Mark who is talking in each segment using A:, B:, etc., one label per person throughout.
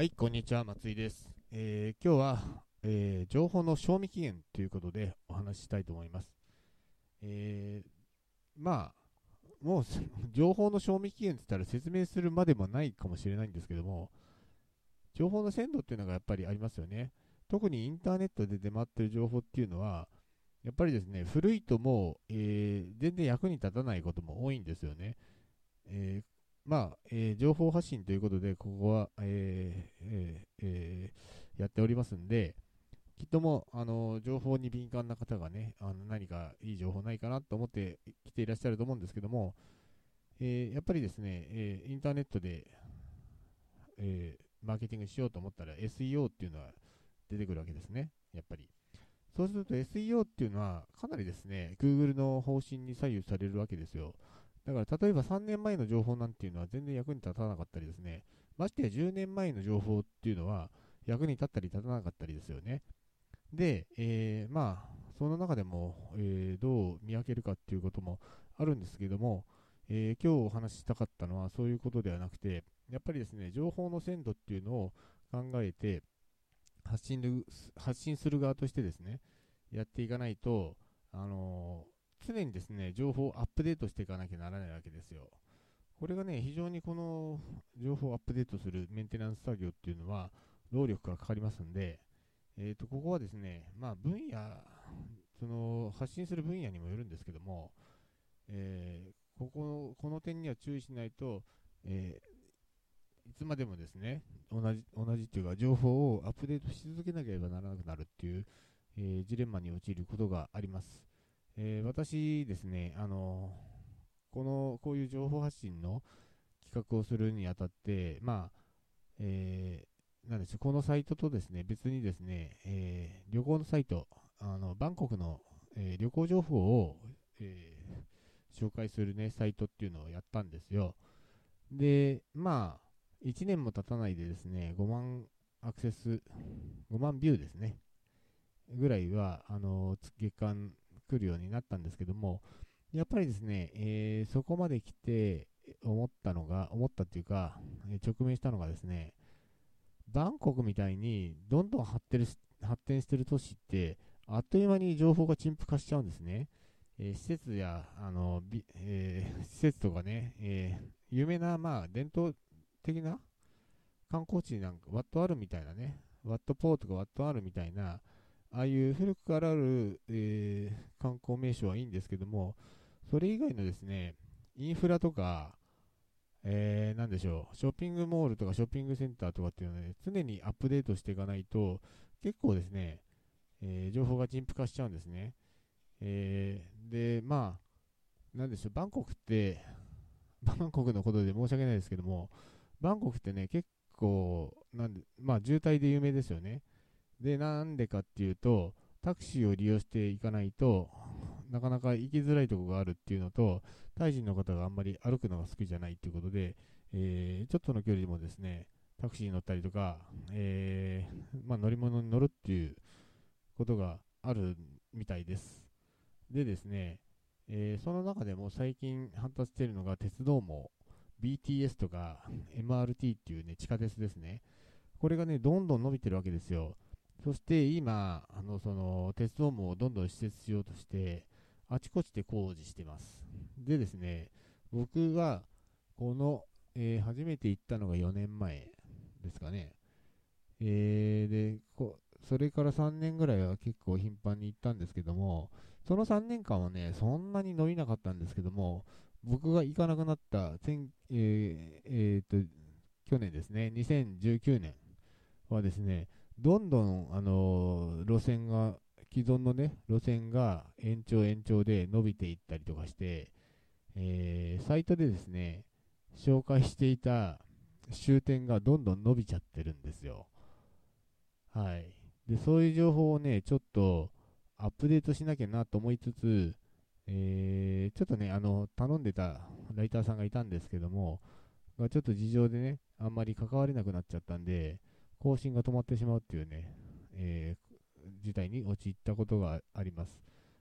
A: はい、こんにちは、松井です。えー、今日は、えー、情報の賞味期限ということでお話ししたいと思います。えー、まあ、もう 情報の賞味期限って言ったら説明するまでもないかもしれないんですけども、情報の鮮度っていうのがやっぱりありますよね。特にインターネットで出回ってる情報っていうのは、やっぱりですね、古いともう、えー、全然役に立たないことも多いんですよね。えーまあ、えー、情報発信ということで、ここは、えーえーえー、やっておりますんで、きっともあの情報に敏感な方がね、あの何かいい情報ないかなと思って来ていらっしゃると思うんですけども、えー、やっぱりですね、えー、インターネットで、えー、マーケティングしようと思ったら SEO っていうのは出てくるわけですね、やっぱり。そうすると SEO っていうのはかなりですね、Google の方針に左右されるわけですよ。だから例えば3年前の情報なんていうのは全然役に立たなかったりですね、ましてや10年前の情報っていうのは役に立ったり立たなかったりですよね。で、えー、まあ、その中でも、えー、どう見分けるかっていうこともあるんですけども、えー、今日お話ししたかったのはそういうことではなくて、やっぱりですね、情報の鮮度っていうのを考えて発信、発信する側としてですね、やっていかないと、あの常にですね、情報をアップデートしていかなきゃならないわけですよ。これがね、非常にこの情報をアップデートするメンテナンス作業っていうのは、労力がかかりますんで、えっ、ー、と、ここはですね、まあ、分野、その、発信する分野にもよるんですけども、えー、ここ、この点には注意しないと、えー、いつまでもですね、同じ、同じっていうか、情報をアップデートし続けなければならなくなるっていう、えー、ジレンマに陥ることがあります。えー、私ですね、あのこの、こういう情報発信の企画をするにあたって、まあ、えー、なんでしょう、このサイトとですね、別にですね、えー、旅行のサイト、あの、バンコクの、えー、旅行情報を、えー、紹介するね、サイトっていうのをやったんですよ。で、まあ、1年も経たないでですね、5万アクセス、5万ビューですね、ぐらいは、あの、月間来るようになったんですけども、やっぱりですね、えー、そこまで来て思ったのが、思ったっていうか、え、直面したのがですね、バンコクみたいにどんどん発展発展してる都市って、あっという間に情報が陳腐化しちゃうんですね。えー、施設や、あの、えー、施設とかね、えー、有名な、まあ、伝統的な観光地なんか、ワットあるみたいなね、ワットポーとかワットあるみたいな、ああいう古くからある、えー、観光名所はいいんですけども、それ以外のですね、インフラとか、えー、なんでしょう、ショッピングモールとかショッピングセンターとかっていうのはね、常にアップデートしていかないと、結構ですね、えー、情報が陳腐化しちゃうんですね。えー、で、まあ、なんでしょう、バンコクって、バンコクのことで申し訳ないですけども、バンコクってね、結構、なんで、まあ、渋滞で有名ですよね。で、なんでかっていうと、タクシーを利用していかないとなかなか行きづらいところがあるっていうのと、タイ人の方があんまり歩くのが好きじゃないっていうことで、えー、ちょっとの距離でもですね、タクシーに乗ったりとか、えー、まあ、乗り物に乗るっていうことがあるみたいです。でですね、えー、その中でも最近発達しているのが鉄道網、BTS とか MRT っていうね、地下鉄ですね。これがね、どんどん伸びてるわけですよ。そして今、あのその鉄道網をどんどん施設しようとして、あちこちで工事してます。でですね、僕がこの、えー、初めて行ったのが4年前ですかね。えー、でこ、それから3年ぐらいは結構頻繁に行ったんですけども、その3年間はね、そんなに伸びなかったんですけども、僕が行かなくなった、えーえー、と去年ですね、2019年はですね、どんどん、あの、路線が、既存のね、路線が延長延長で伸びていったりとかして、えー、サイトでですね、紹介していた終点がどんどん伸びちゃってるんですよ。はい。で、そういう情報をね、ちょっとアップデートしなきゃなと思いつつ、えー、ちょっとね、あの、頼んでたライターさんがいたんですけども、ちょっと事情でね、あんまり関われなくなっちゃったんで、更新が止まってしまうっていうね、えー、事態に陥ったことがあります。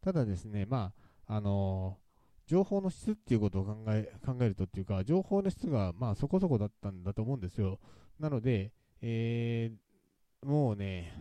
A: ただですね、まあ、あのー、情報の質っていうことを考え考えるとっていうか、情報の質がまあそこそこだったんだと思うんですよ。なので、えー、もうね、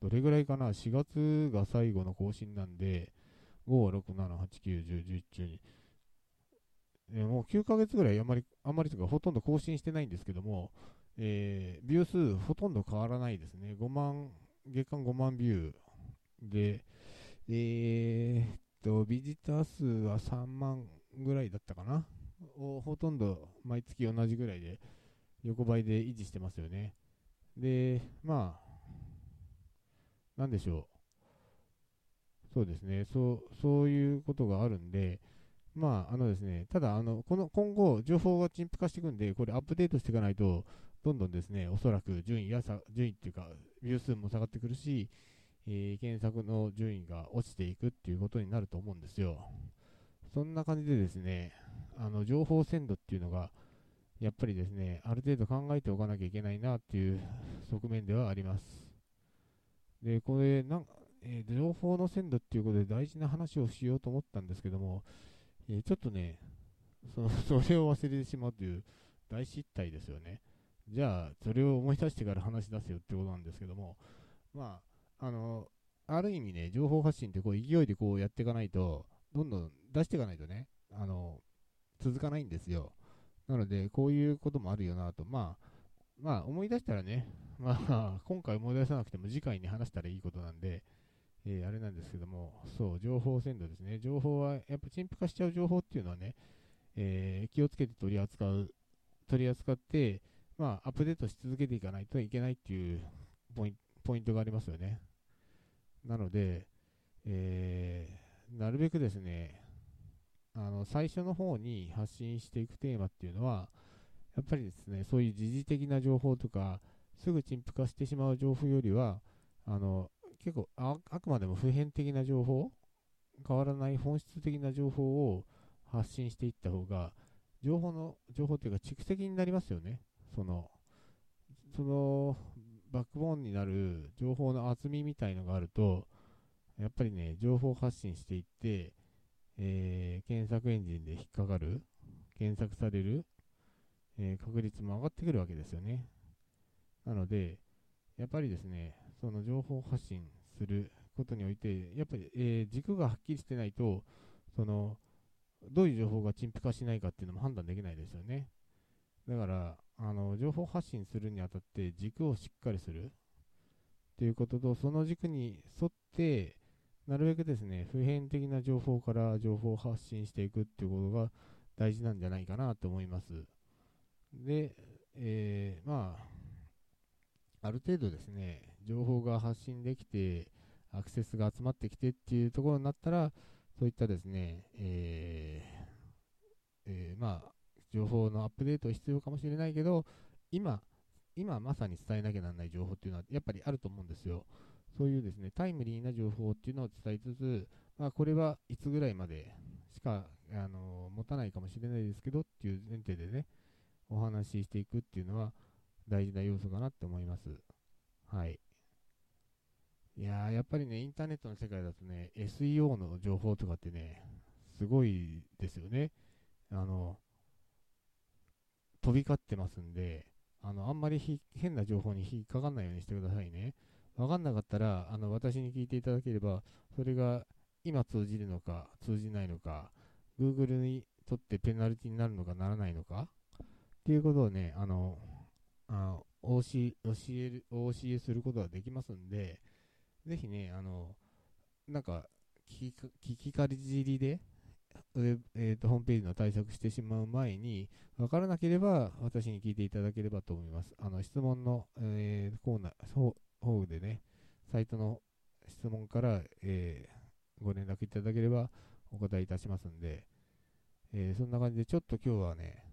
A: どれぐらいかな、4月が最後の更新なんで、5、6、7、8、9、10、11、12、えもう9ヶ月ぐらいあまり、あまりとかほとんど更新してないんですけども、えー、ビュー数ほとんど変わらないですね。5万、月間5万ビューで、えー、っと、ビジター数は3万ぐらいだったかな。をほとんど毎月同じぐらいで、横ばいで維持してますよね。で、まあ、なんでしょう。そうですね。そう、そういうことがあるんで、まあ、あのですね、ただ、あの、この、今後、情報が陳腐化していくんで、これアップデートしていかないと、どんどんですね、おそらく順位やさ、順位っていうか、ビュー数も下がってくるし、えー、検索の順位が落ちていくっていうことになると思うんですよ。そんな感じでですね、あの、情報鮮度っていうのが、やっぱりですね、ある程度考えておかなきゃいけないなっていう側面ではあります。で、これ、なん、えー、情報の鮮度っていうことで大事な話をしようと思ったんですけども、えー、ちょっとね、そのそれを忘れてしまうという大失態ですよね。じゃあ、それを思い出してから話し出せよってことなんですけども、まあ、あの、ある意味ね、情報発信ってこう勢いでこうやっていかないと、どんどん出していかないとね、あの、続かないんですよ。なので、こういうこともあるよなと。まあ、まあ、思い出したらね、まあ、今回思い出さなくても次回に話したらいいことなんで、えー、あれなんですけども、そう、情報鮮度ですね。情報は、やっぱ陳腐化しちゃう情報っていうのはね、えー、気をつけて取り扱う、取り扱って、まあ、アップデートし続けていかないといけないっていうポイントがありますよね。なので、えー、なるべくですね、あの、最初の方に発信していくテーマっていうのは、やっぱりですね、そういう時事的な情報とか、すぐ陳腐化してしまう情報よりは、あの、結構あ、あくまでも普遍的な情報、変わらない本質的な情報を発信していった方が、情報の、情報っていうか蓄積になりますよね。その、その、バックボーンになる情報の厚みみたいのがあると、やっぱりね、情報発信していって、えー、検索エンジンで引っかかる、検索される、えー、確率も上がってくるわけですよね。なので、やっぱりですね、その情報発信することにおいて、やっぱり、えー、軸がはっきりしてないと、その、どういう情報が陳腐化しないかっていうのも判断できないですよね。だから、あの、情報発信するにあたって軸をしっかりするっていうことと、その軸に沿って、なるべくですね、普遍的な情報から情報を発信していくっていうことが大事なんじゃないかなと思います。で、えー、まあ、ある程度ですね、情報が発信できて、アクセスが集まってきてっていうところになったら、そういったですね、えーえー、まあ、情報のアップデートは必要かもしれないけど、今、今まさに伝えなきゃならない情報っていうのはやっぱりあると思うんですよ。そういうですね、タイムリーな情報っていうのを伝えつつ、まあ、これはいつぐらいまでしか、あの持たないかもしれないですけどっていう前提でね、お話ししていくっていうのは大事な要素かなって思います。はい。いや、やっぱりね、インターネットの世界だとね、SEO の情報とかってね、すごいですよね。あの、飛び交ってますんで、あの、あんまり変な情報に引っかかんないようにしてくださいね。わかんなかったら、あの、私に聞いていただければ、それが今通じるのか、通じないのか、Google にとってペナルティになるのかならないのか、っていうことをね、あの、あおし教える、お教えすることができますんで、ぜひね、あの、なんか、聞き聞きかじりで、ウェブえーと、ホームページの対策してしまう前に、わからなければ私に聞いていただければと思います。あの質問の、えー、コーナー、方でね、サイトの質問から、えー、ご連絡いただければお答えいたしますんで、えー、そんな感じでちょっと今日はね、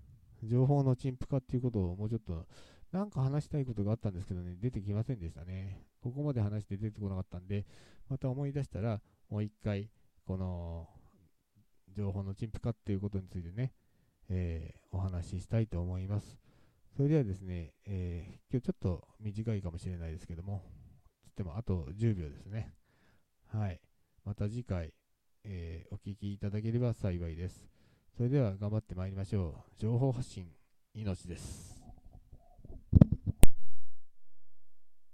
A: 情報の陳腐化っていうことをもうちょっと、なんか話したいことがあったんですけどね、出てきませんでしたね。ここまで話して出てこなかったんで、また思い出したら、もう一回、この、情報の陳腐化っていうことについてね、えー、お話ししたいと思います。それではですね、えー、今日ちょっと短いかもしれないですけども、つってもあと10秒ですね。はい。また次回、えー、お聞きいただければ幸いです。それでは頑張ってまいりましょう。情報発信、命です。